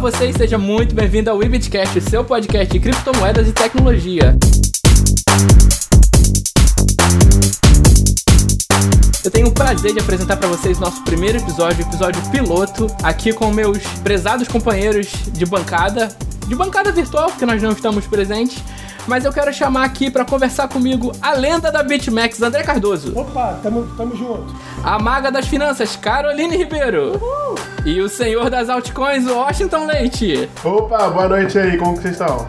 vocês, seja muito bem-vindo ao Ibitcast, seu podcast de criptomoedas e tecnologia. Eu tenho o prazer de apresentar para vocês nosso primeiro episódio, episódio piloto, aqui com meus prezados companheiros de bancada, de bancada virtual, porque nós não estamos presentes, mas eu quero chamar aqui para conversar comigo a lenda da BitMEX, André Cardoso. Opa, tamo, tamo junto. A maga das finanças, Caroline Ribeiro. Uhul. E o senhor das altcoins, Washington Leite. Opa, boa noite aí, como que vocês estão?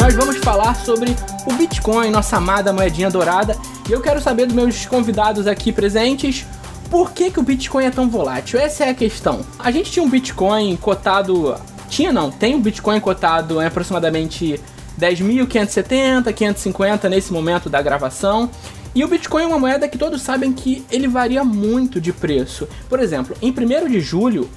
Nós vamos falar sobre o Bitcoin, nossa amada moedinha dourada, e eu quero saber dos meus convidados aqui presentes por que, que o Bitcoin é tão volátil? Essa é a questão. A gente tinha um Bitcoin cotado. Tinha não, tem um Bitcoin cotado em aproximadamente 10.570, 550 nesse momento da gravação. E o Bitcoin é uma moeda que todos sabem que ele varia muito de preço. Por exemplo, em 1 de julho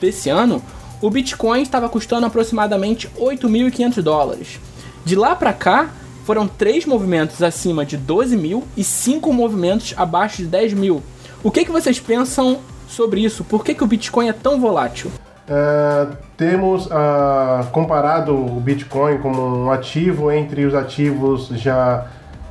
desse ano, o Bitcoin estava custando aproximadamente 8.500 dólares. De lá para cá, foram três movimentos acima de 12 mil e cinco movimentos abaixo de 10 mil. O que, que vocês pensam sobre isso? Por que, que o Bitcoin é tão volátil? É, temos uh, comparado o Bitcoin como um ativo entre os ativos já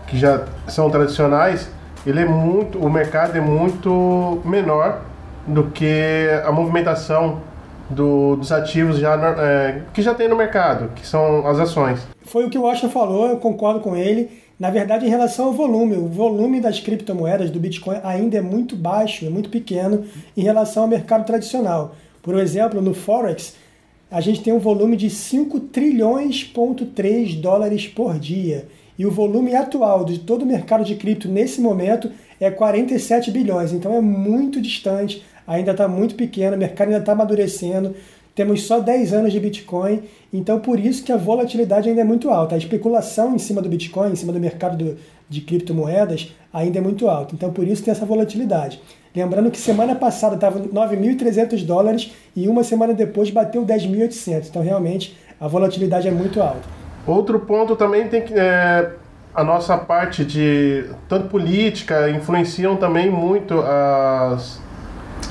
que já são tradicionais, ele é muito, o mercado é muito menor do que a movimentação do, dos ativos já, é, que já tem no mercado, que são as ações. Foi o que o Washington falou, eu concordo com ele. Na verdade, em relação ao volume, o volume das criptomoedas do Bitcoin ainda é muito baixo, é muito pequeno em relação ao mercado tradicional. Por exemplo, no Forex, a gente tem um volume de 5 trilhões,3 dólares por dia. E o volume atual de todo o mercado de cripto nesse momento é 47 bilhões. Então é muito distante ainda está muito pequeno, o mercado ainda está amadurecendo, temos só 10 anos de Bitcoin, então por isso que a volatilidade ainda é muito alta. A especulação em cima do Bitcoin, em cima do mercado do, de criptomoedas, ainda é muito alta. Então por isso tem essa volatilidade. Lembrando que semana passada estava 9.300 dólares e uma semana depois bateu 10.800. Então realmente a volatilidade é muito alta. Outro ponto também tem que é, a nossa parte de tanto política influenciam também muito as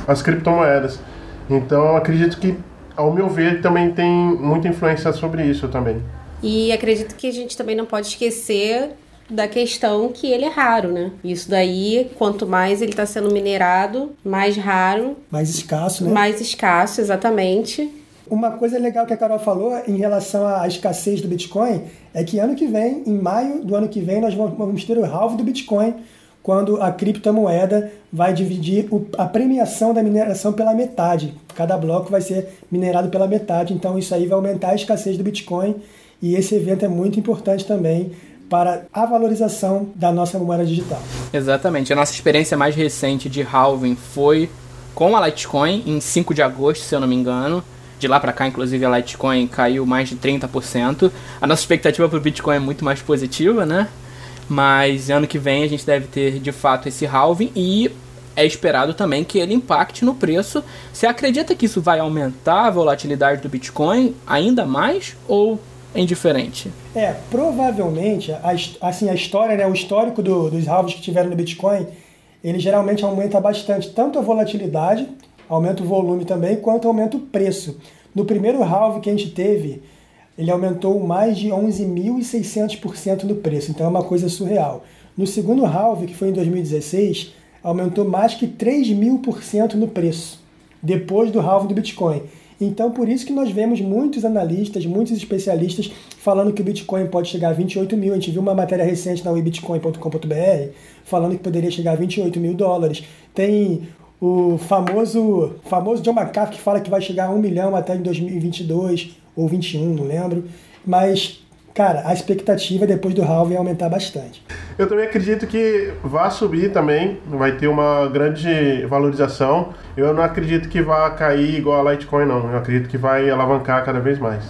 as criptomoedas. Então acredito que, ao meu ver, também tem muita influência sobre isso também. E acredito que a gente também não pode esquecer da questão que ele é raro, né? Isso daí, quanto mais ele está sendo minerado, mais raro. Mais escasso, né? Mais escasso, exatamente. Uma coisa legal que a Carol falou em relação à escassez do Bitcoin é que ano que vem, em maio do ano que vem, nós vamos ter o halve do Bitcoin, quando a criptomoeda vai dividir a premiação da mineração pela metade. Cada bloco vai ser minerado pela metade, então isso aí vai aumentar a escassez do Bitcoin e esse evento é muito importante também para a valorização da nossa moeda digital. Exatamente. A nossa experiência mais recente de halving foi com a Litecoin em 5 de agosto, se eu não me engano. De lá para cá, inclusive, a Litecoin caiu mais de 30%. A nossa expectativa para o Bitcoin é muito mais positiva, né? Mas ano que vem a gente deve ter de fato esse halving e é esperado também que ele impacte no preço. Você acredita que isso vai aumentar a volatilidade do Bitcoin ainda mais ou é indiferente? É, provavelmente, a, assim, a história, né, o histórico do, dos halves que tiveram no Bitcoin, ele geralmente aumenta bastante tanto a volatilidade, aumenta o volume também, quanto aumenta o preço. No primeiro halve que a gente teve, ele aumentou mais de 11.600% no preço, então é uma coisa surreal. No segundo halve, que foi em 2016, aumentou mais que 3.000% no preço, depois do halve do Bitcoin. Então, por isso que nós vemos muitos analistas, muitos especialistas falando que o Bitcoin pode chegar a 28 mil. A gente viu uma matéria recente na webitcoin.com.br falando que poderia chegar a 28 mil dólares. Tem o famoso, famoso John McAfee que fala que vai chegar a 1 milhão até em 2022 ou 21, não lembro. Mas, cara, a expectativa depois do halving é aumentar bastante. Eu também acredito que vai subir também, vai ter uma grande valorização. Eu não acredito que vá cair igual a Litecoin, não. Eu acredito que vai alavancar cada vez mais.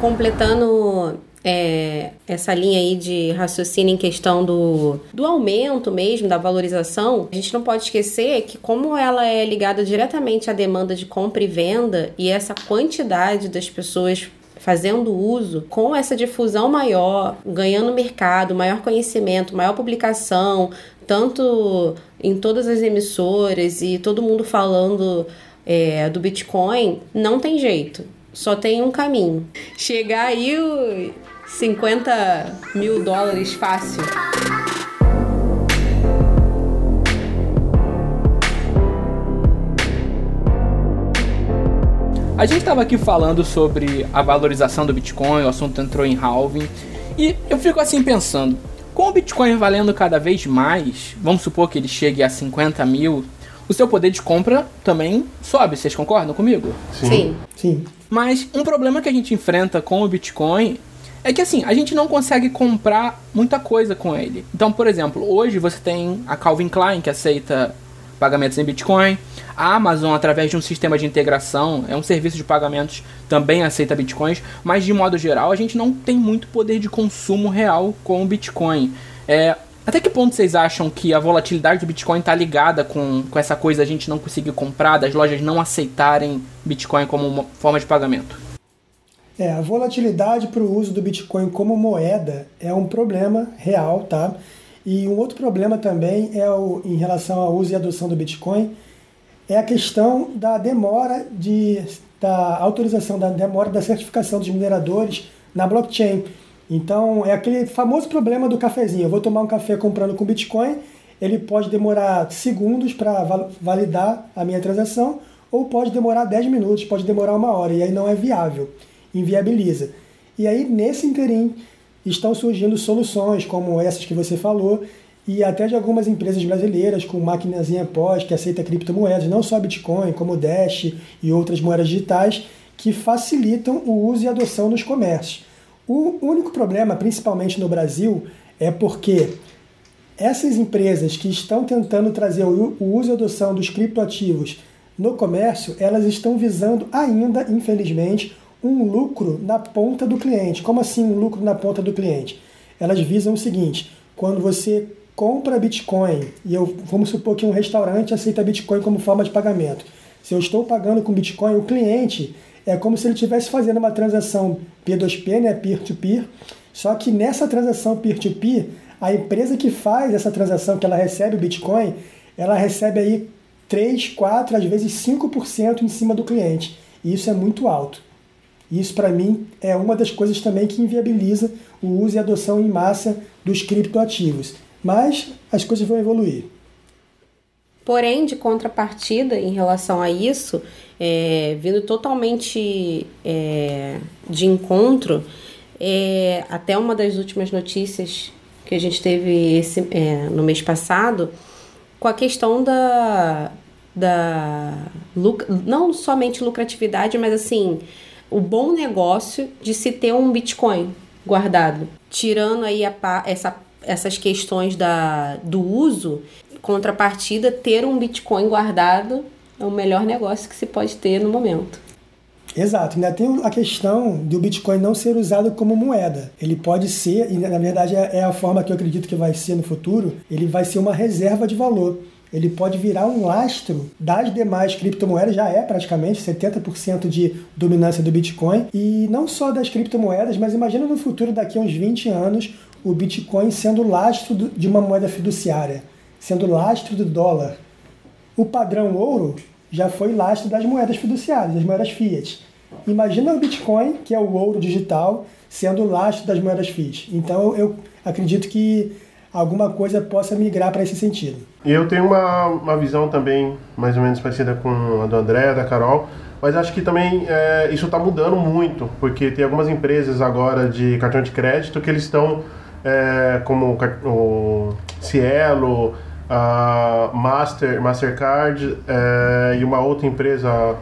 Completando é, essa linha aí de raciocínio em questão do, do aumento mesmo, da valorização, a gente não pode esquecer que como ela é ligada diretamente à demanda de compra e venda e essa quantidade das pessoas fazendo uso, com essa difusão maior, ganhando mercado, maior conhecimento, maior publicação, tanto em todas as emissoras e todo mundo falando é, do Bitcoin, não tem jeito. Só tem um caminho. Chegar aí o 50 mil dólares fácil. A gente estava aqui falando sobre a valorização do Bitcoin, o assunto entrou em halving, e eu fico assim pensando, com o Bitcoin valendo cada vez mais, vamos supor que ele chegue a 50 mil, o seu poder de compra também sobe, vocês concordam comigo? Sim. Sim. Mas um problema que a gente enfrenta com o Bitcoin é que assim, a gente não consegue comprar muita coisa com ele. Então, por exemplo, hoje você tem a Calvin Klein que aceita pagamentos em Bitcoin. A Amazon, através de um sistema de integração, é um serviço de pagamentos, também aceita Bitcoins, mas de modo geral a gente não tem muito poder de consumo real com o Bitcoin. É, até que ponto vocês acham que a volatilidade do Bitcoin está ligada com, com essa coisa a gente não conseguir comprar, das lojas não aceitarem Bitcoin como forma de pagamento? É, a volatilidade para o uso do Bitcoin como moeda é um problema real, tá? E um outro problema também é o, em relação ao uso e adoção do Bitcoin é a questão da demora de, da autorização, da demora da certificação dos mineradores na blockchain. Então, é aquele famoso problema do cafezinho. Eu vou tomar um café comprando com Bitcoin, ele pode demorar segundos para validar a minha transação, ou pode demorar 10 minutos, pode demorar uma hora, e aí não é viável, inviabiliza. E aí, nesse interim, estão surgindo soluções como essas que você falou, e até de algumas empresas brasileiras com maquinazinha pós que aceita criptomoedas, não só Bitcoin, como Dash e outras moedas digitais, que facilitam o uso e adoção nos comércios. O único problema, principalmente no Brasil, é porque essas empresas que estão tentando trazer o uso e adoção dos criptoativos no comércio, elas estão visando ainda, infelizmente, um lucro na ponta do cliente. Como assim um lucro na ponta do cliente? Elas visam o seguinte: quando você compra Bitcoin e eu vamos supor que um restaurante aceita Bitcoin como forma de pagamento. Se eu estou pagando com Bitcoin, o cliente é como se ele estivesse fazendo uma transação P2P, né, peer-to-peer, só que nessa transação peer-to-peer, a empresa que faz essa transação, que ela recebe o Bitcoin, ela recebe aí 3, 4, às vezes 5% em cima do cliente. E isso é muito alto. Isso, para mim, é uma das coisas também que inviabiliza o uso e adoção em massa dos criptoativos. Mas as coisas vão evoluir. Porém, de contrapartida em relação a isso, é, vindo totalmente é, de encontro, é, até uma das últimas notícias que a gente teve esse, é, no mês passado, com a questão da, da não somente lucratividade, mas assim, o bom negócio de se ter um Bitcoin guardado. Tirando aí a, essa, essas questões da, do uso, contrapartida, ter um Bitcoin guardado é o melhor negócio que se pode ter no momento. Exato, ainda tem a questão do Bitcoin não ser usado como moeda. Ele pode ser, e na verdade é, é a forma que eu acredito que vai ser no futuro, ele vai ser uma reserva de valor. Ele pode virar um lastro das demais criptomoedas, já é praticamente 70% de dominância do Bitcoin. E não só das criptomoedas, mas imagina no futuro, daqui a uns 20 anos, o Bitcoin sendo lastro de uma moeda fiduciária, sendo lastro do dólar. O padrão ouro já foi lastro das moedas fiduciárias, das moedas fiat. Imagina o Bitcoin, que é o ouro digital, sendo lastro das moedas fiat. Então eu acredito que alguma coisa possa migrar para esse sentido. Eu tenho uma, uma visão também mais ou menos parecida com a do André, da Carol, mas acho que também é, isso está mudando muito, porque tem algumas empresas agora de cartão de crédito que eles estão, é, como o Cielo, a Master, Mastercard é, e uma outra empresa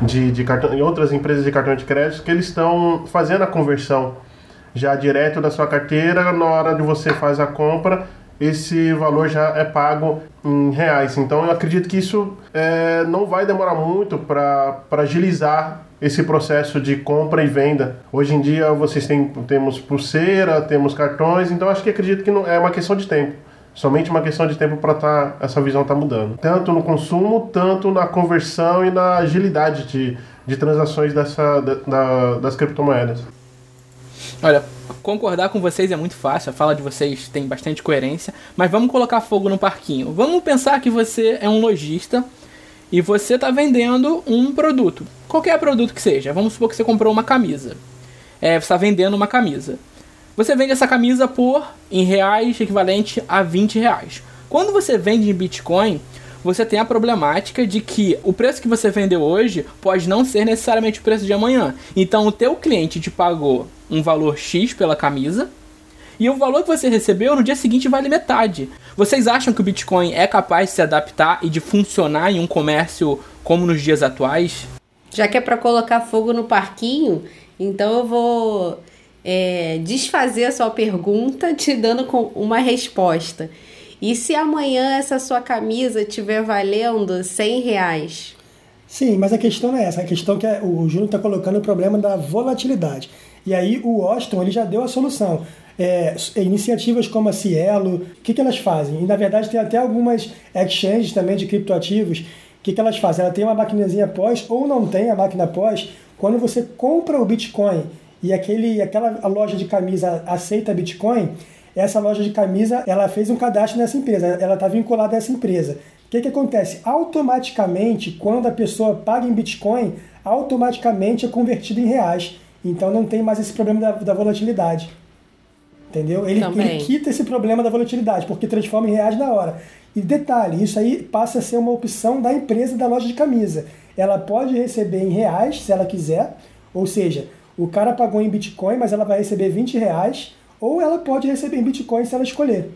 de, de cartão, e outras empresas de cartão de crédito que eles estão fazendo a conversão já direto da sua carteira, na hora de você faz a compra, esse valor já é pago em reais. Então eu acredito que isso é, não vai demorar muito para agilizar esse processo de compra e venda. Hoje em dia vocês têm, temos pulseira, temos cartões, então acho que acredito que não, é uma questão de tempo somente uma questão de tempo para tá, essa visão tá mudando. Tanto no consumo, tanto na conversão e na agilidade de, de transações dessa, da, das criptomoedas. Olha, concordar com vocês é muito fácil, a fala de vocês tem bastante coerência, mas vamos colocar fogo no parquinho. Vamos pensar que você é um lojista e você está vendendo um produto, qualquer produto que seja. Vamos supor que você comprou uma camisa. É, você está vendendo uma camisa. Você vende essa camisa por, em reais, equivalente a 20 reais. Quando você vende em Bitcoin, você tem a problemática de que o preço que você vendeu hoje pode não ser necessariamente o preço de amanhã. Então o teu cliente te pagou um valor X pela camisa e o valor que você recebeu no dia seguinte vale metade. Vocês acham que o Bitcoin é capaz de se adaptar e de funcionar em um comércio como nos dias atuais? Já que é para colocar fogo no parquinho, então eu vou é, desfazer a sua pergunta te dando uma resposta. E se amanhã essa sua camisa estiver valendo 100 reais? Sim, mas a questão não é essa. A questão é que o Júnior está colocando o problema da volatilidade. E aí o Washington ele já deu a solução. É, iniciativas como a Cielo, o que, que elas fazem? E na verdade tem até algumas exchanges também de criptoativos. O que, que elas fazem? Ela tem uma maquinazinha pós ou não tem a máquina pós. Quando você compra o Bitcoin e aquele, aquela loja de camisa aceita Bitcoin, essa loja de camisa ela fez um cadastro nessa empresa, ela está vinculada a essa empresa. O que, que acontece? Automaticamente, quando a pessoa paga em Bitcoin, automaticamente é convertido em reais. Então não tem mais esse problema da, da volatilidade. Entendeu? Ele, ele, quita esse problema da volatilidade, porque transforma em reais na hora. E detalhe, isso aí passa a ser uma opção da empresa da loja de camisa. Ela pode receber em reais, se ela quiser, ou seja, o cara pagou em Bitcoin, mas ela vai receber 20 reais, ou ela pode receber em Bitcoin se ela escolher.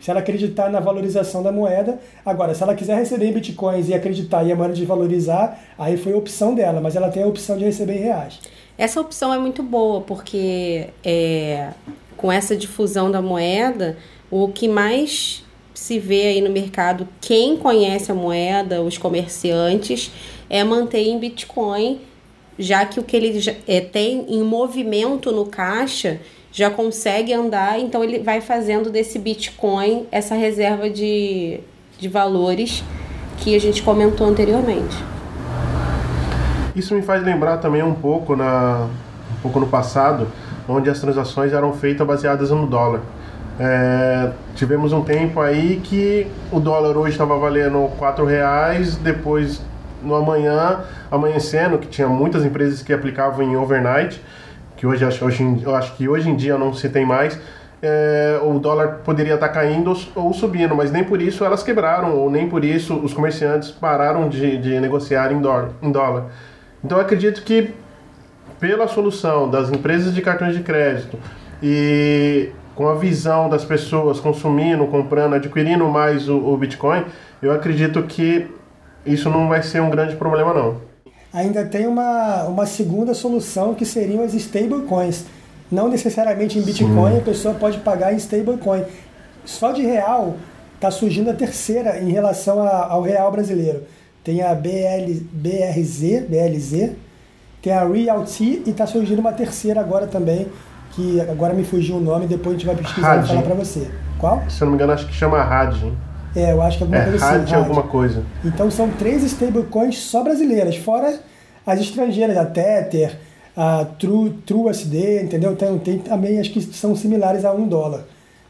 Se ela acreditar na valorização da moeda. Agora, se ela quiser receber em bitcoins e acreditar e a moeda desvalorizar, aí foi a opção dela, mas ela tem a opção de receber em reais. Essa opção é muito boa, porque é, com essa difusão da moeda, o que mais se vê aí no mercado, quem conhece a moeda, os comerciantes, é manter em Bitcoin, já que o que ele é, tem em movimento no caixa já consegue andar, então ele vai fazendo desse Bitcoin essa reserva de, de valores que a gente comentou anteriormente. Isso me faz lembrar também um pouco na um pouco no passado, onde as transações eram feitas baseadas no dólar. É, tivemos um tempo aí que o dólar hoje estava valendo quatro reais, depois no amanhã, amanhecendo, que tinha muitas empresas que aplicavam em overnight, que hoje, hoje eu acho que hoje em dia não se tem mais, é, o dólar poderia estar caindo ou, subindo, mas nem por isso elas quebraram, ou nem por isso os comerciantes pararam de, de negociar em dólar, em dólar. Então eu acredito que pela solução das empresas de cartões de crédito e com a visão das pessoas consumindo, comprando, adquirindo mais o, o Bitcoin, eu acredito que isso não vai ser um grande problema não ainda tem uma, uma segunda solução que seriam as stablecoins. Não necessariamente em Bitcoin, Sim. a pessoa pode pagar em stablecoin. Só de real está surgindo a terceira em relação a, ao real brasileiro. Tem a BL, BRZ, BLZ, tem a Realty e está surgindo uma terceira agora também, que agora me fugiu o nome, depois a gente vai pesquisar e falar para você. Qual? Se eu não me engano, acho que chama RAD. É, eu acho que alguma é, coisa assim. RAD alguma coisa. Então são três stablecoins só brasileiras, fora as estrangeiras, a Tether, a True, TrueSD, entendeu? Tem, tem também as que são similares a um dólar.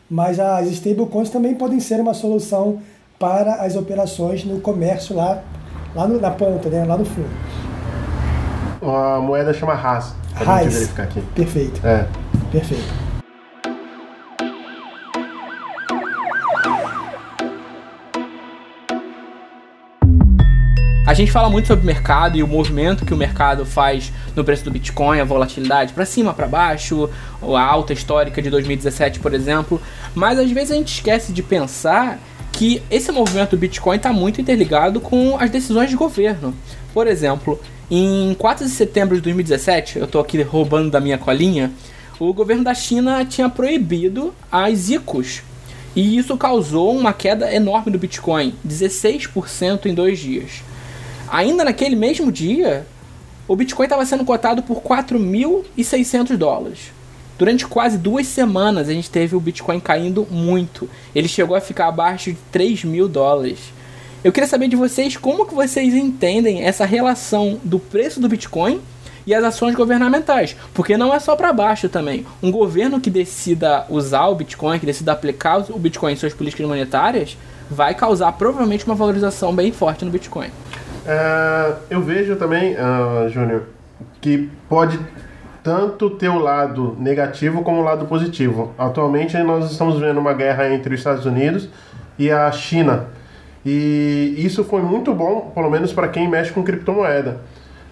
Mas as stablecoins também podem ser uma solução para as operações no comércio lá, lá no, na ponta, né? lá no fundo. A moeda chama RAS. RAS. verificar aqui. Perfeito. É. Perfeito. A gente fala muito sobre o mercado e o movimento que o mercado faz no preço do Bitcoin, a volatilidade para cima, para baixo, a alta histórica de 2017, por exemplo. Mas às vezes a gente esquece de pensar que esse movimento do Bitcoin está muito interligado com as decisões de governo. Por exemplo, em 4 de setembro de 2017, eu estou aqui roubando da minha colinha, o governo da China tinha proibido as ICOs. E isso causou uma queda enorme do Bitcoin, 16% em dois dias. Ainda naquele mesmo dia, o Bitcoin estava sendo cotado por 4.600 dólares. Durante quase duas semanas a gente teve o Bitcoin caindo muito. Ele chegou a ficar abaixo de 3 mil dólares. Eu queria saber de vocês como que vocês entendem essa relação do preço do Bitcoin e as ações governamentais, porque não é só para baixo também. Um governo que decida usar o Bitcoin, que decida aplicar o Bitcoin em suas políticas monetárias, vai causar provavelmente uma valorização bem forte no Bitcoin. É, eu vejo também, uh, Júnior, que pode tanto ter o lado negativo como o lado positivo. Atualmente nós estamos vendo uma guerra entre os Estados Unidos e a China. E isso foi muito bom, pelo menos para quem mexe com criptomoeda.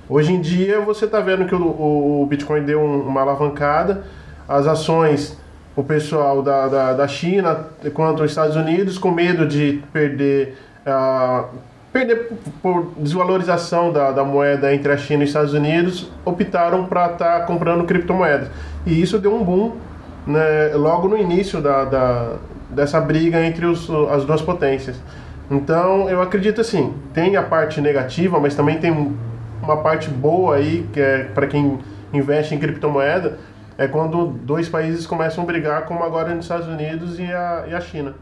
Hoje em dia você está vendo que o, o, Bitcoin deu uma alavancada, as ações, o pessoal da, da, da China quanto os Estados Unidos com medo de perder, uh, perder por desvalorização da, da moeda entre a China e os Estados Unidos, optaram para estar tá comprando criptomoedas. E isso deu um boom né, logo no início da, da, dessa briga entre os, as duas potências. Então, eu acredito assim, tem a parte negativa, mas também tem uma parte boa aí, que é para quem investe em criptomoeda, é quando dois países começam a brigar, como agora nos Estados Unidos e a, e a China.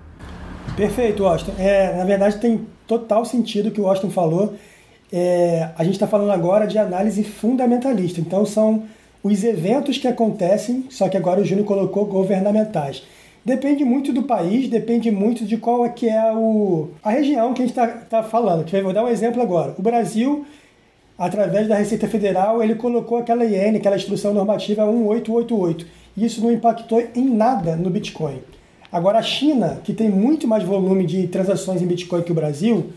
Perfeito, Austin. É, na verdade, tem total sentido o que o Austin falou. É, a gente está falando agora de análise fundamentalista. Então, são os eventos que acontecem, só que agora o Júnior colocou governamentais. Depende muito do país, depende muito de qual é que é o, a região que a gente está tá falando. Vou dar um exemplo agora. O Brasil, através da Receita Federal, ele colocou aquela IN, aquela instrução normativa 1888. E isso não impactou em nada no Bitcoin. Agora, a China, que tem muito mais volume de transações em Bitcoin que o Brasil,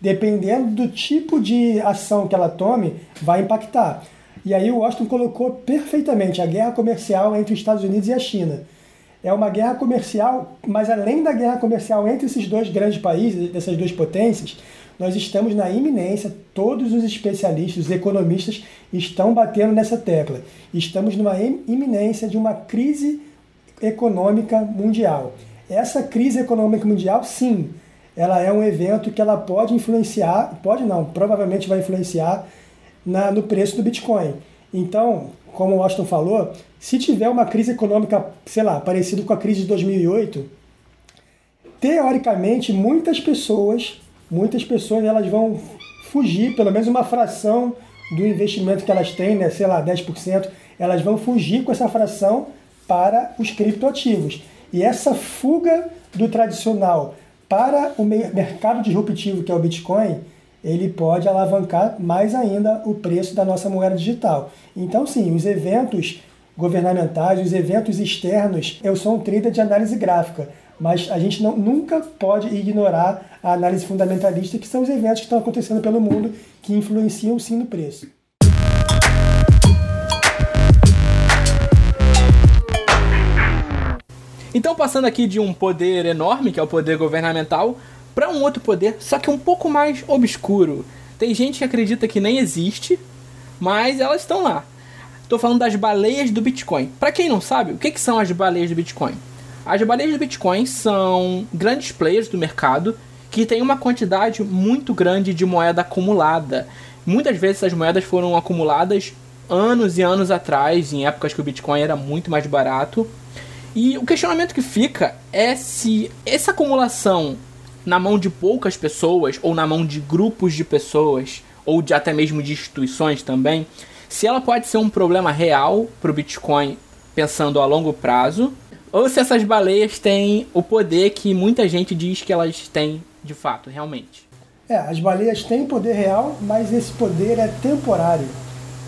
dependendo do tipo de ação que ela tome, vai impactar. E aí o Washington colocou perfeitamente a guerra comercial entre os Estados Unidos e a China é uma guerra comercial, mas além da guerra comercial entre esses dois grandes países, dessas duas potências, nós estamos na iminência, todos os especialistas, os economistas estão batendo nessa tecla. Estamos numa iminência de uma crise econômica mundial. Essa crise econômica mundial, sim, ela é um evento que ela pode influenciar, pode não, provavelmente vai influenciar na, no preço do Bitcoin. Então, como o Austin falou, se tiver uma crise econômica, sei lá, parecida com a crise de 2008, teoricamente muitas pessoas, muitas pessoas elas vão fugir, pelo menos uma fração do investimento que elas têm, né, sei lá, 10%, elas vão fugir com essa fração para os criptoativos. E essa fuga do tradicional para o mercado disruptivo que é o Bitcoin, ele pode alavancar mais ainda o preço da nossa moeda digital. Então, sim, os eventos governamentais, os eventos externos, eu sou um trader de análise gráfica, mas a gente não, nunca pode ignorar a análise fundamentalista, que são os eventos que estão acontecendo pelo mundo que influenciam sim no preço. Então, passando aqui de um poder enorme, que é o poder governamental, para um outro poder, só que um pouco mais obscuro. Tem gente que acredita que nem existe, mas elas estão lá. Estou falando das baleias do Bitcoin. Para quem não sabe, o que, que são as baleias do Bitcoin? As baleias do Bitcoin são grandes players do mercado que têm uma quantidade muito grande de moeda acumulada. Muitas vezes essas moedas foram acumuladas anos e anos atrás, em épocas que o Bitcoin era muito mais barato. E o questionamento que fica é se essa acumulação na mão de poucas pessoas ou na mão de grupos de pessoas ou de até mesmo de instituições também, se ela pode ser um problema real para o Bitcoin pensando a longo prazo, ou se essas baleias têm o poder que muita gente diz que elas têm de fato, realmente. É, as baleias têm poder real, mas esse poder é temporário,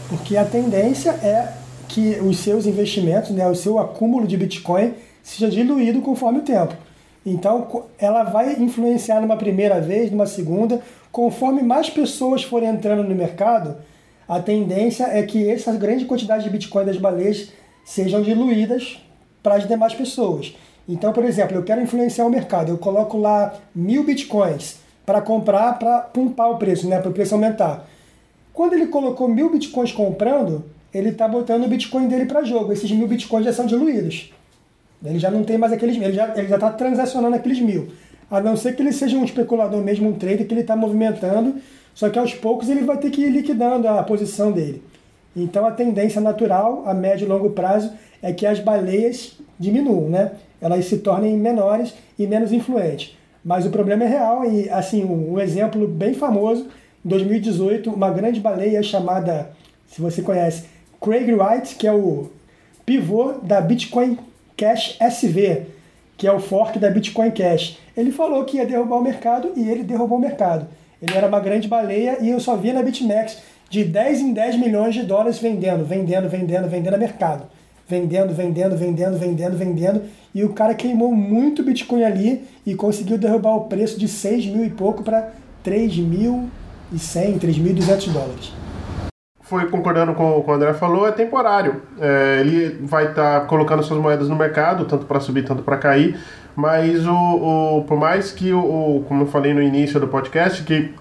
porque a tendência é que os seus investimentos, né, o seu acúmulo de Bitcoin seja diluído conforme o tempo. Então, ela vai influenciar numa primeira vez, numa segunda, conforme mais pessoas forem entrando no mercado, a tendência é que essa grande quantidade de Bitcoin das baleias sejam diluídas para as demais pessoas. Então, por exemplo, eu quero influenciar o mercado, eu coloco lá mil Bitcoins para comprar, para pumpar o preço, né, para o preço aumentar. Quando ele colocou mil Bitcoins comprando, ele está botando o Bitcoin dele para jogo. Esses mil Bitcoins já são diluídos. Ele já não tem mais aqueles mil, ele já está transacionando aqueles mil. A não ser que ele seja um especulador mesmo, um trader que ele está movimentando, só que aos poucos ele vai ter que ir liquidando a posição dele. Então a tendência natural, a médio e longo prazo, é que as baleias diminuam, né? Elas se tornem menores e menos influentes. Mas o problema é real e, assim, um exemplo bem famoso, em 2018, uma grande baleia chamada, se você conhece, Craig Wright, que é o pivô da Bitcoin Cash SV, que é o fork da Bitcoin Cash. Ele falou que ia derrubar o mercado e ele derrubou o mercado. Ele era uma grande baleia e eu só via na BitMEX de 10 em 10 milhões de dólares vendendo, vendendo, vendendo, vendendo a mercado. Vendendo, vendendo, vendendo, vendendo, vendendo. E o cara queimou muito Bitcoin ali e conseguiu derrubar o preço de 6 mil e pouco para 3.100, 3.200 dólares foi concordando com o o André falou, é temporário. É, ele vai estar tá colocando suas moedas no mercado, tanto para subir, tanto para cair. Mas o, o, por mais que, o, como eu falei no início do podcast, que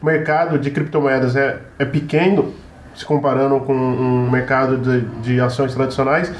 o mercado de criptomoedas é, é pequeno, se comparando com um mercado de, de ações tradicionais,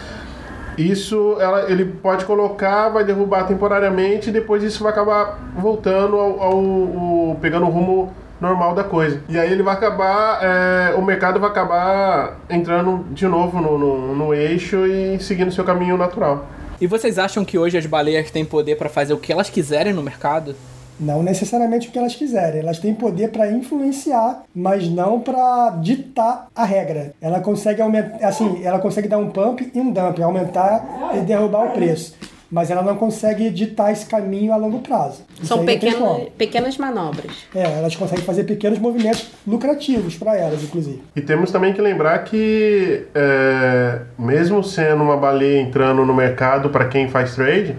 isso ela, ele pode colocar, vai derrubar temporariamente e depois isso vai acabar voltando ao, ao, ao pegando o rumo normal da coisa. E aí ele vai acabar, é, o mercado vai acabar entrando de novo no, no, no eixo e seguindo seu caminho natural. E vocês acham que hoje as baleias têm poder para fazer o que elas quiserem no mercado? Não necessariamente o que elas quiserem. Elas têm poder para influenciar, mas não para ditar a regra. Ela consegue aumentar, assim, ela consegue dar um pump e um dump, aumentar e derrubar o preço mas ela não consegue editar esse caminho a longo prazo. São pequenas, pequenas manobras. É, elas conseguem fazer pequenos movimentos lucrativos para elas, inclusive. E temos também que lembrar que, é, mesmo sendo uma baleia entrando no mercado para quem faz trade,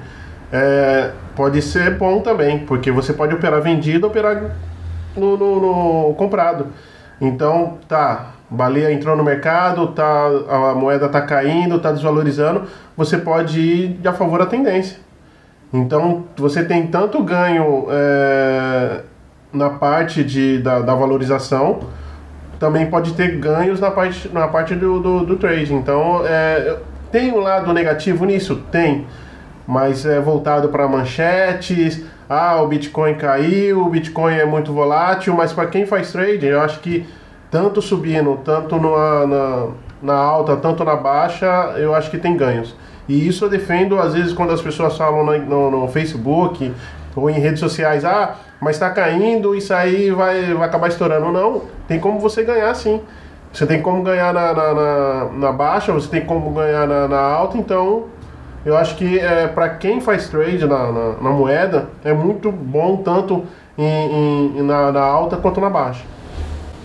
é, pode ser bom também, porque você pode operar vendido, operar no, no, no comprado. Então, tá, baleia entrou no mercado, tá, a moeda está caindo, está desvalorizando, você pode ir a favor da tendência. Então você tem tanto ganho é, na parte de, da, da, valorização, também pode ter ganhos na parte, na parte do, do, do trade. Então é, tem um lado negativo nisso? Tem. Mas é voltado para manchetes. Ah, o Bitcoin caiu, o Bitcoin é muito volátil, mas para quem faz trade, eu acho que tanto subindo, tanto na, na, na, alta, tanto na baixa, eu acho que tem ganhos. E isso eu defendo, às vezes, quando as pessoas falam no, no, no Facebook ou em redes sociais, ah, mas está caindo, isso aí vai, vai acabar estourando. Não, tem como você ganhar sim. Você tem como ganhar na, na, na, na baixa, você tem como ganhar na, na alta, então eu acho que é, para quem faz trade na, na, na, moeda, é muito bom tanto em, em, na, na alta quanto na baixa.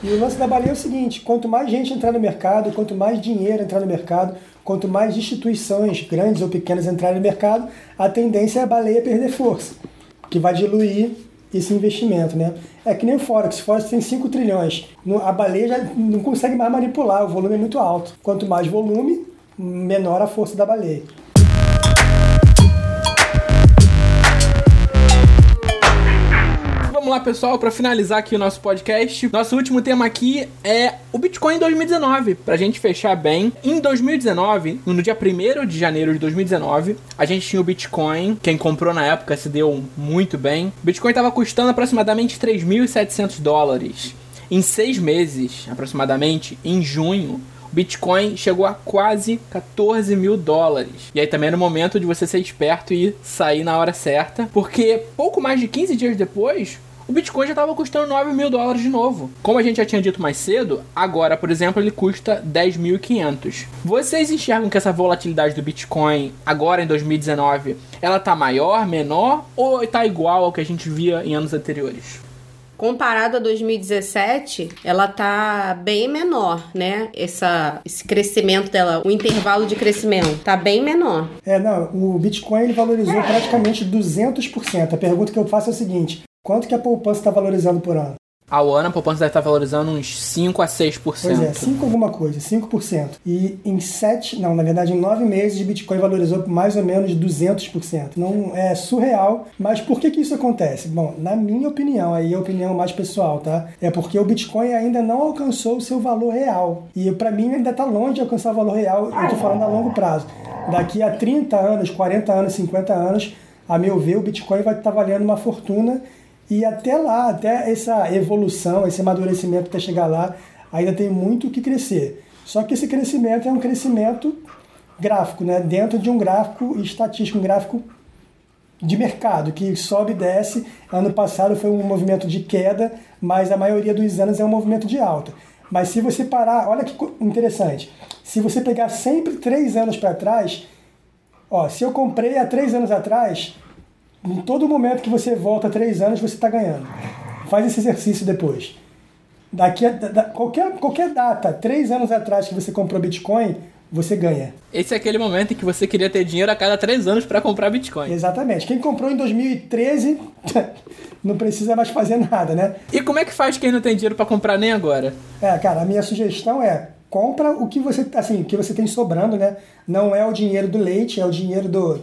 E o lance da baleia é o seguinte: quanto mais gente entrar no mercado, quanto mais dinheiro entrar no mercado, quanto mais instituições grandes ou pequenas entrarem no mercado, a tendência é a baleia perder força, que vai diluir esse investimento, né? É que nem o Forex. O Forex tem 5 trilhões. A baleia já não consegue mais manipular, o volume é muito alto. Quanto mais volume, menor a força da baleia. Vamos lá, pessoal, para finalizar aqui o nosso podcast. Nosso último tema aqui é o Bitcoin em 2019. Pra gente fechar bem, em 2019, no dia 1 de janeiro de 2019, a gente tinha o Bitcoin. Quem comprou na época se deu muito bem. O Bitcoin estava custando aproximadamente 3.700 dólares. Em seis meses, aproximadamente, em junho, Bitcoin chegou a quase 14 mil dólares. E aí também é no momento de você ser esperto e sair na hora certa, porque pouco mais de 15 dias depois, o Bitcoin já estava custando 9 mil dólares de novo. Como a gente já tinha dito mais cedo, agora, por exemplo, ele custa 10.500. Vocês enxergam que essa volatilidade do Bitcoin, agora em 2019, ela tá maior, menor ou tá igual ao que a gente via em anos anteriores? comparado a 2017, ela tá bem menor, né? Essa, esse crescimento dela, o intervalo de crescimento tá bem menor. É, não, o Bitcoin ele valorizou praticamente 200%. A pergunta que eu faço é o seguinte: Quanto que a poupança está valorizando por ano? Ao ano a poupança deve estar valorizando uns 5 a 6%. Pois é, 5 alguma coisa, 5%. E em 7, não, na verdade em 9 meses, Bitcoin valorizou mais ou menos 200%. Não é surreal, mas por que que isso acontece? Bom, na minha opinião, aí é a opinião mais pessoal, tá? É porque o Bitcoin ainda não alcançou o seu valor real. E para mim ainda está longe de alcançar o valor real, eu tô falando a longo prazo. Daqui a 30 anos, 40 anos, 50 anos, a meu ver, o Bitcoin vai estar tá valendo uma fortuna e até lá, até essa evolução, esse amadurecimento até chegar lá, ainda tem muito o que crescer. Só que esse crescimento é um crescimento gráfico, né? dentro de um gráfico estatístico, um gráfico de mercado, que sobe e desce. Ano passado foi um movimento de queda, mas a maioria dos anos é um movimento de alta. Mas se você parar, olha que interessante. Se você pegar sempre três anos para trás, ó, se eu comprei há três anos atrás, em todo momento que você volta três anos, você está ganhando. faz esse exercício depois. Daqui a, da, qualquer, qualquer data, três anos atrás que você comprou Bitcoin, você ganha. Esse é aquele momento em que você queria ter dinheiro a cada três anos para comprar Bitcoin. Exatamente. Quem comprou em 2013 não precisa mais fazer nada, né? E como é que faz quem não tem dinheiro para comprar nem agora? É, cara, a minha sugestão é compra o que você assim, o que você tem sobrando, né? Não é o dinheiro do leite, é o dinheiro do,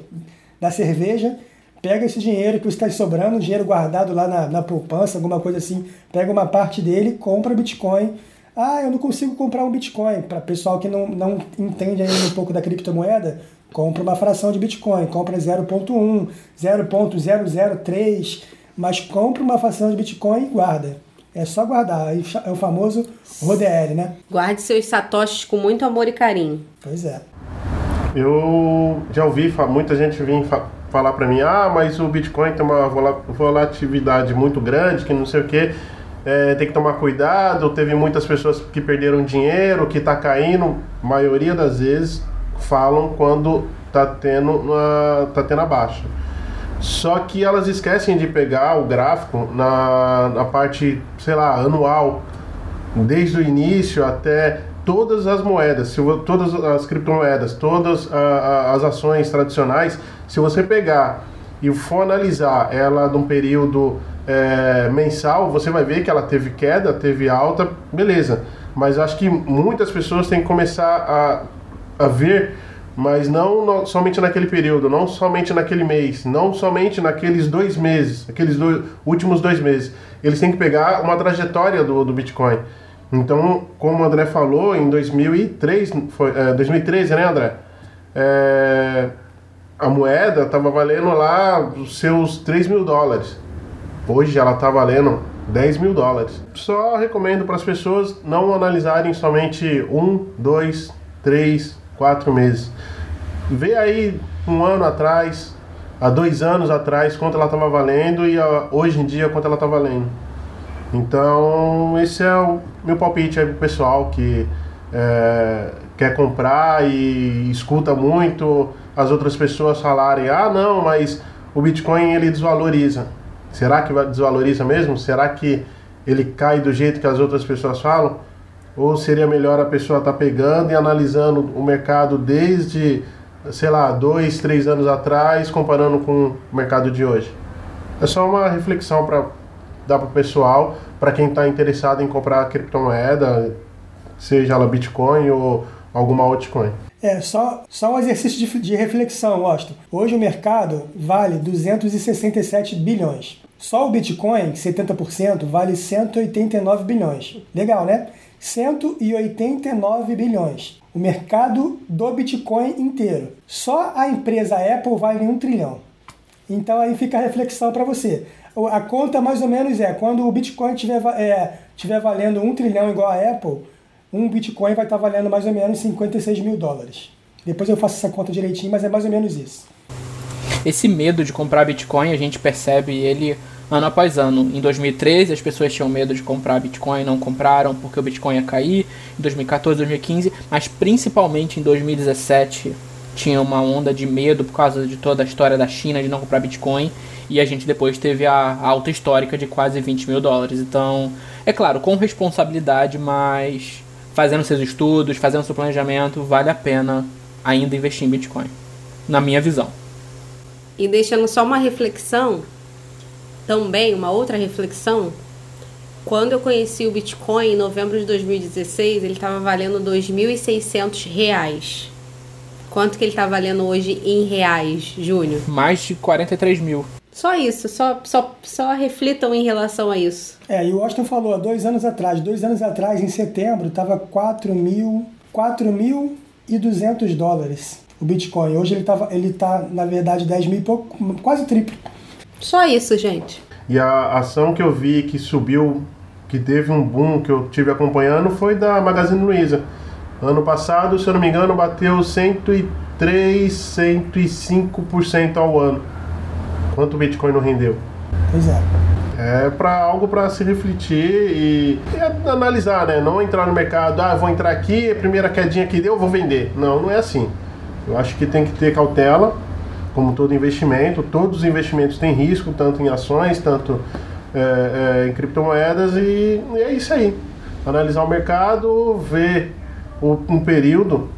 da cerveja. Pega esse dinheiro que você está sobrando, dinheiro guardado lá na, na poupança, alguma coisa assim. Pega uma parte dele, compra Bitcoin ah, eu não consigo comprar um Bitcoin. Para pessoal que não, não entende ainda um pouco da criptomoeda, compra uma fração de Bitcoin, compra 0.1, 0.003, mas compra uma fração de Bitcoin e guarda. É só guardar. É o famoso RODL, né? Guarde seus satoshis com muito amor e carinho. Pois é. Eu já ouvi muita gente vir falar para mim: ah, mas o Bitcoin tem uma volatilidade muito grande, que não sei o quê é, tem que tomar cuidado. Teve muitas pessoas que perderam dinheiro, que está caindo. A maioria das vezes falam quando está tendo, uma, tá tendo a baixa. Só que elas esquecem de pegar o gráfico na, na parte, sei lá, anual, desde o início até todas as moedas, se, todas as criptomoedas, todas a, a, as ações tradicionais, se você pegar e for analisar ela num período é, mensal, você vai ver que ela teve queda, teve alta, beleza. Mas acho que muitas pessoas têm que começar a, a ver, mas não no, somente naquele período, não somente naquele mês, não somente naqueles dois meses, aqueles dois, últimos dois meses. Eles têm que pegar uma trajetória do, do Bitcoin. Então, como o André falou, em 2003, foi, é, 2013, né, André? É, a moeda estava valendo lá os seus 3 mil dólares. Hoje ela está valendo 10 mil dólares. Só recomendo para as pessoas não analisarem somente um, dois, três, quatro meses. Vê aí um ano atrás, há dois anos atrás, quanto ela estava valendo e hoje em dia quanto ela está valendo. Então, esse é o meu palpite aí pro pessoal que é, quer comprar e escuta muito as outras pessoas falarem: ah, não, mas o Bitcoin ele desvaloriza. Será que desvaloriza mesmo? Será que ele cai do jeito que as outras pessoas falam? Ou seria melhor a pessoa estar tá pegando e analisando o mercado desde, sei lá, dois, três anos atrás, comparando com o mercado de hoje? É só uma reflexão para dar para o pessoal, para quem está interessado em comprar criptomoeda, seja ela Bitcoin ou alguma altcoin. É, só, só um exercício de, de reflexão, Austin. Hoje o mercado vale 267 bilhões. Só o Bitcoin, 70%, vale 189 bilhões. Legal, né? 189 bilhões. O mercado do Bitcoin inteiro. Só a empresa Apple vale um trilhão. Então aí fica a reflexão para você. A conta mais ou menos é, quando o Bitcoin estiver é, tiver valendo um trilhão igual a Apple, um Bitcoin vai estar valendo mais ou menos 56 mil dólares. Depois eu faço essa conta direitinho, mas é mais ou menos isso. Esse medo de comprar Bitcoin, a gente percebe ele ano após ano. Em 2013, as pessoas tinham medo de comprar Bitcoin, não compraram porque o Bitcoin ia cair. Em 2014, 2015, mas principalmente em 2017, tinha uma onda de medo por causa de toda a história da China de não comprar Bitcoin. E a gente depois teve a alta histórica de quase 20 mil dólares. Então, é claro, com responsabilidade, mas fazendo seus estudos, fazendo seu planejamento, vale a pena ainda investir em Bitcoin, na minha visão. E deixando só uma reflexão, também uma outra reflexão, quando eu conheci o Bitcoin em novembro de 2016, ele estava valendo R$ 2.600. Quanto que ele está valendo hoje em reais, Júnior? Mais de 43 mil. Só isso, só, só, só reflitam em relação a isso. É, e o Austin falou, há dois anos atrás, dois anos atrás, em setembro, estava 4 mil, 4.200 dólares o Bitcoin. Hoje ele, tava, ele tá, na verdade, 10 mil e pouco, quase triplo. Só isso, gente. E a ação que eu vi que subiu, que teve um boom que eu tive acompanhando, foi da Magazine Luiza. Ano passado, se eu não me engano, bateu 103, 105% ao ano. Quanto o Bitcoin não rendeu? Pois é. É para algo para se refletir e, e, analisar, né? Não entrar no mercado, ah, vou entrar aqui, a primeira quedinha que deu, vou vender. Não, não é assim. Eu acho que tem que ter cautela, como todo investimento. Todos os investimentos têm risco, tanto em ações, tanto é, é, em criptomoedas e, e, é isso aí. Analisar o mercado, ver o, um período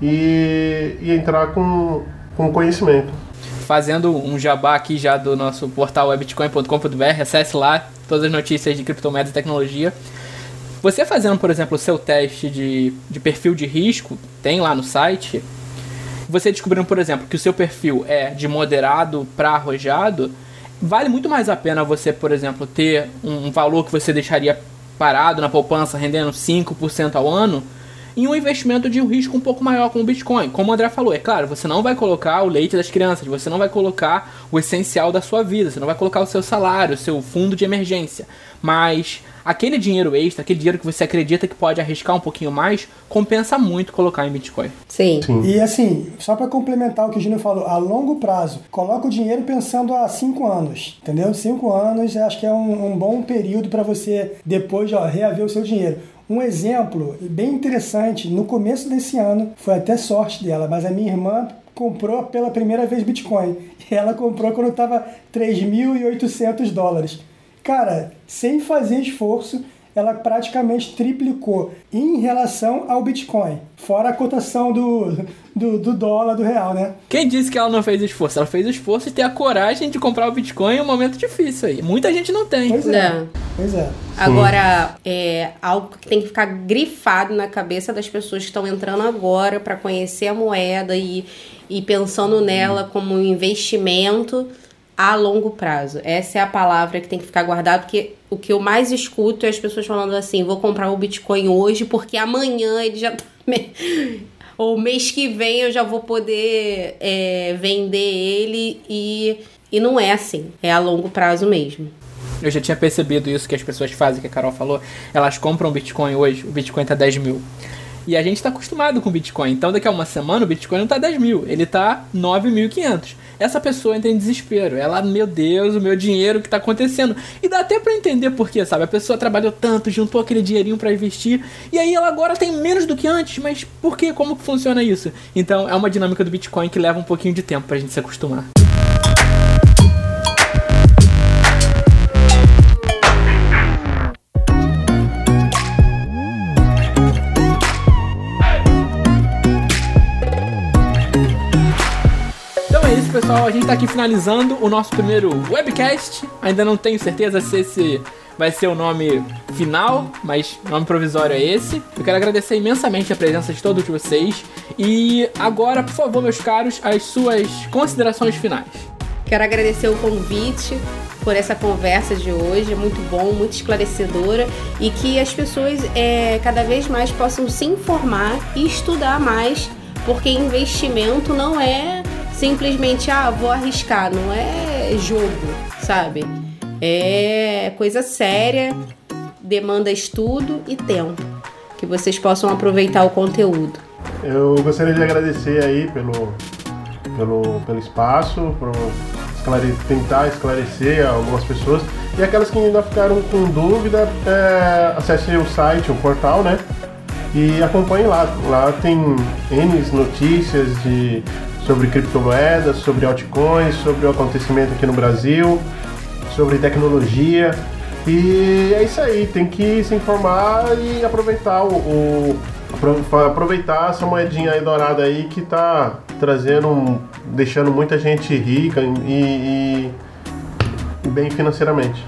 e, e entrar com, com conhecimento. Fazendo um jabá aqui já do nosso portal webitcoin.com.br, acesse lá todas as notícias de criptomoedas e tecnologia. Você fazendo, por exemplo, o seu teste de, de perfil de risco, tem lá no site, você descobrindo, por exemplo, que o seu perfil é de moderado para arrojado, vale muito mais a pena você, por exemplo, ter um valor que você deixaria parado na poupança rendendo 5% ao ano em um investimento de um risco um pouco maior como o Bitcoin. Como o André falou, é claro, você não vai colocar o leite das crianças, você não vai colocar o essencial da sua vida, você não vai colocar o seu salário, o seu fundo de emergência. Mas aquele dinheiro extra, aquele dinheiro que você acredita que pode arriscar um pouquinho mais, compensa muito colocar em Bitcoin. Sim. Sim. E assim, só para complementar o que o Júnior falou, a longo prazo, coloca o dinheiro pensando a cinco anos, entendeu? Cinco anos, acho que é um, um bom período para você depois ó, reaver o seu dinheiro. Um exemplo bem interessante, no começo desse ano, foi até sorte dela, mas a minha irmã comprou pela primeira vez Bitcoin. Ela comprou quando estava 3.800 dólares. Cara, sem fazer esforço, ela praticamente triplicou em relação ao Bitcoin, fora a cotação do, do, do, dólar, do real, né? Quem disse que ela não fez esforço? Ela fez esforço de ter a coragem de comprar o Bitcoin em um momento difícil aí. Muita gente não tem. Pois é. Não. Pois é. Agora, é algo que tem que ficar grifado na cabeça das pessoas que estão entrando agora para conhecer a moeda e, e pensando nela como um investimento a longo prazo. Essa é a palavra que tem que ficar guardada, porque o que eu mais escuto é as pessoas falando assim: vou comprar o Bitcoin hoje porque amanhã ele já. Tá ou mês que vem eu já vou poder é, vender ele e, e não é assim, é a longo prazo mesmo. Eu já tinha percebido isso que as pessoas fazem, que a Carol falou. Elas compram Bitcoin hoje, o Bitcoin tá 10 mil. E a gente está acostumado com Bitcoin. Então, daqui a uma semana, o Bitcoin não está 10 mil, ele está 9.500. Essa pessoa entra em desespero. Ela, meu Deus, o meu dinheiro, o que está acontecendo? E dá até para entender por quê, sabe? A pessoa trabalhou tanto, juntou aquele dinheirinho para investir, e aí ela agora tem menos do que antes. Mas por quê? Como que funciona isso? Então, é uma dinâmica do Bitcoin que leva um pouquinho de tempo para a gente se acostumar. Pessoal, a gente tá aqui finalizando o nosso primeiro webcast. Ainda não tenho certeza se esse vai ser o nome final, mas nome provisório é esse. Eu quero agradecer imensamente a presença de todos vocês. E agora, por favor, meus caros, as suas considerações finais. Quero agradecer o convite por essa conversa de hoje, é muito bom, muito esclarecedora e que as pessoas é, cada vez mais possam se informar e estudar mais, porque investimento não é simplesmente, ah, vou arriscar. Não é jogo, sabe? É coisa séria, demanda estudo e tempo. Que vocês possam aproveitar o conteúdo. Eu gostaria de agradecer aí pelo, pelo, pelo espaço, por esclare, tentar esclarecer algumas pessoas. E aquelas que ainda ficaram com dúvida, é, acesse o site, o portal, né? E acompanhe lá. Lá tem N notícias de sobre criptomoedas, sobre altcoins, sobre o acontecimento aqui no Brasil, sobre tecnologia. E é isso aí, tem que se informar e aproveitar o, o aproveitar essa moedinha aí dourada aí que tá trazendo, deixando muita gente rica e, e, e bem financeiramente.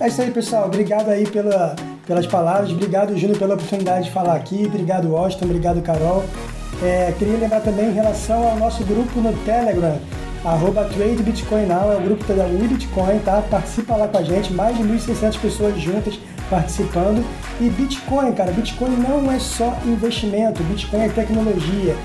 É isso aí, pessoal. Obrigado aí pela, pelas palavras. Obrigado, Júnior, pela oportunidade de falar aqui. Obrigado, Austin. Obrigado, Carol. É, queria lembrar também em relação ao nosso grupo no Telegram, arroba Trade Bitcoin Now, é o grupo da Bitcoin, tá? Participa lá com a gente, mais de 1.600 pessoas juntas participando. E Bitcoin, cara, Bitcoin não é só investimento, Bitcoin é tecnologia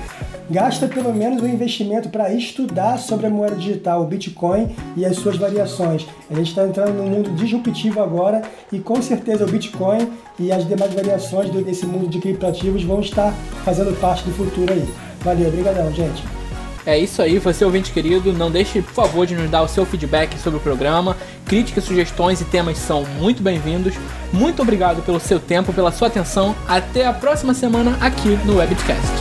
gasta pelo menos um investimento para estudar sobre a moeda digital, o Bitcoin e as suas variações. A gente está entrando num mundo disruptivo agora e com certeza o Bitcoin e as demais variações desse mundo de criptoativos vão estar fazendo parte do futuro aí. Valeu, obrigadão, gente. É isso aí, você ouvinte querido, não deixe, por favor, de nos dar o seu feedback sobre o programa. Críticas, sugestões e temas são muito bem-vindos. Muito obrigado pelo seu tempo, pela sua atenção. Até a próxima semana aqui no Webcast.